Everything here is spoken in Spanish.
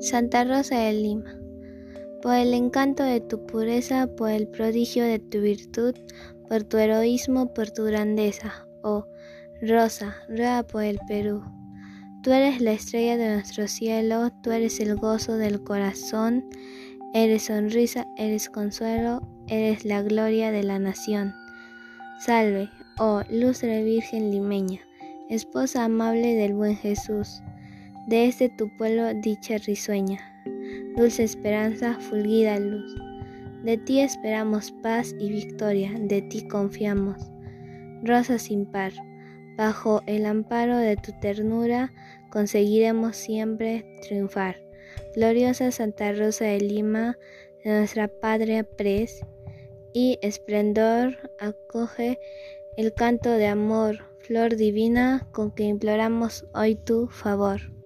Santa Rosa de Lima, por el encanto de tu pureza, por el prodigio de tu virtud, por tu heroísmo, por tu grandeza, oh Rosa, rueda por el Perú. Tú eres la estrella de nuestro cielo, tú eres el gozo del corazón, eres sonrisa, eres consuelo, eres la gloria de la nación. Salve, oh lustre Virgen limeña, esposa amable del buen Jesús de este tu pueblo dicha risueña, dulce esperanza, fulgida luz. De ti esperamos paz y victoria, de ti confiamos. Rosa sin par, bajo el amparo de tu ternura conseguiremos siempre triunfar. Gloriosa Santa Rosa de Lima, de nuestra patria pres y esplendor acoge el canto de amor, flor divina con que imploramos hoy tu favor.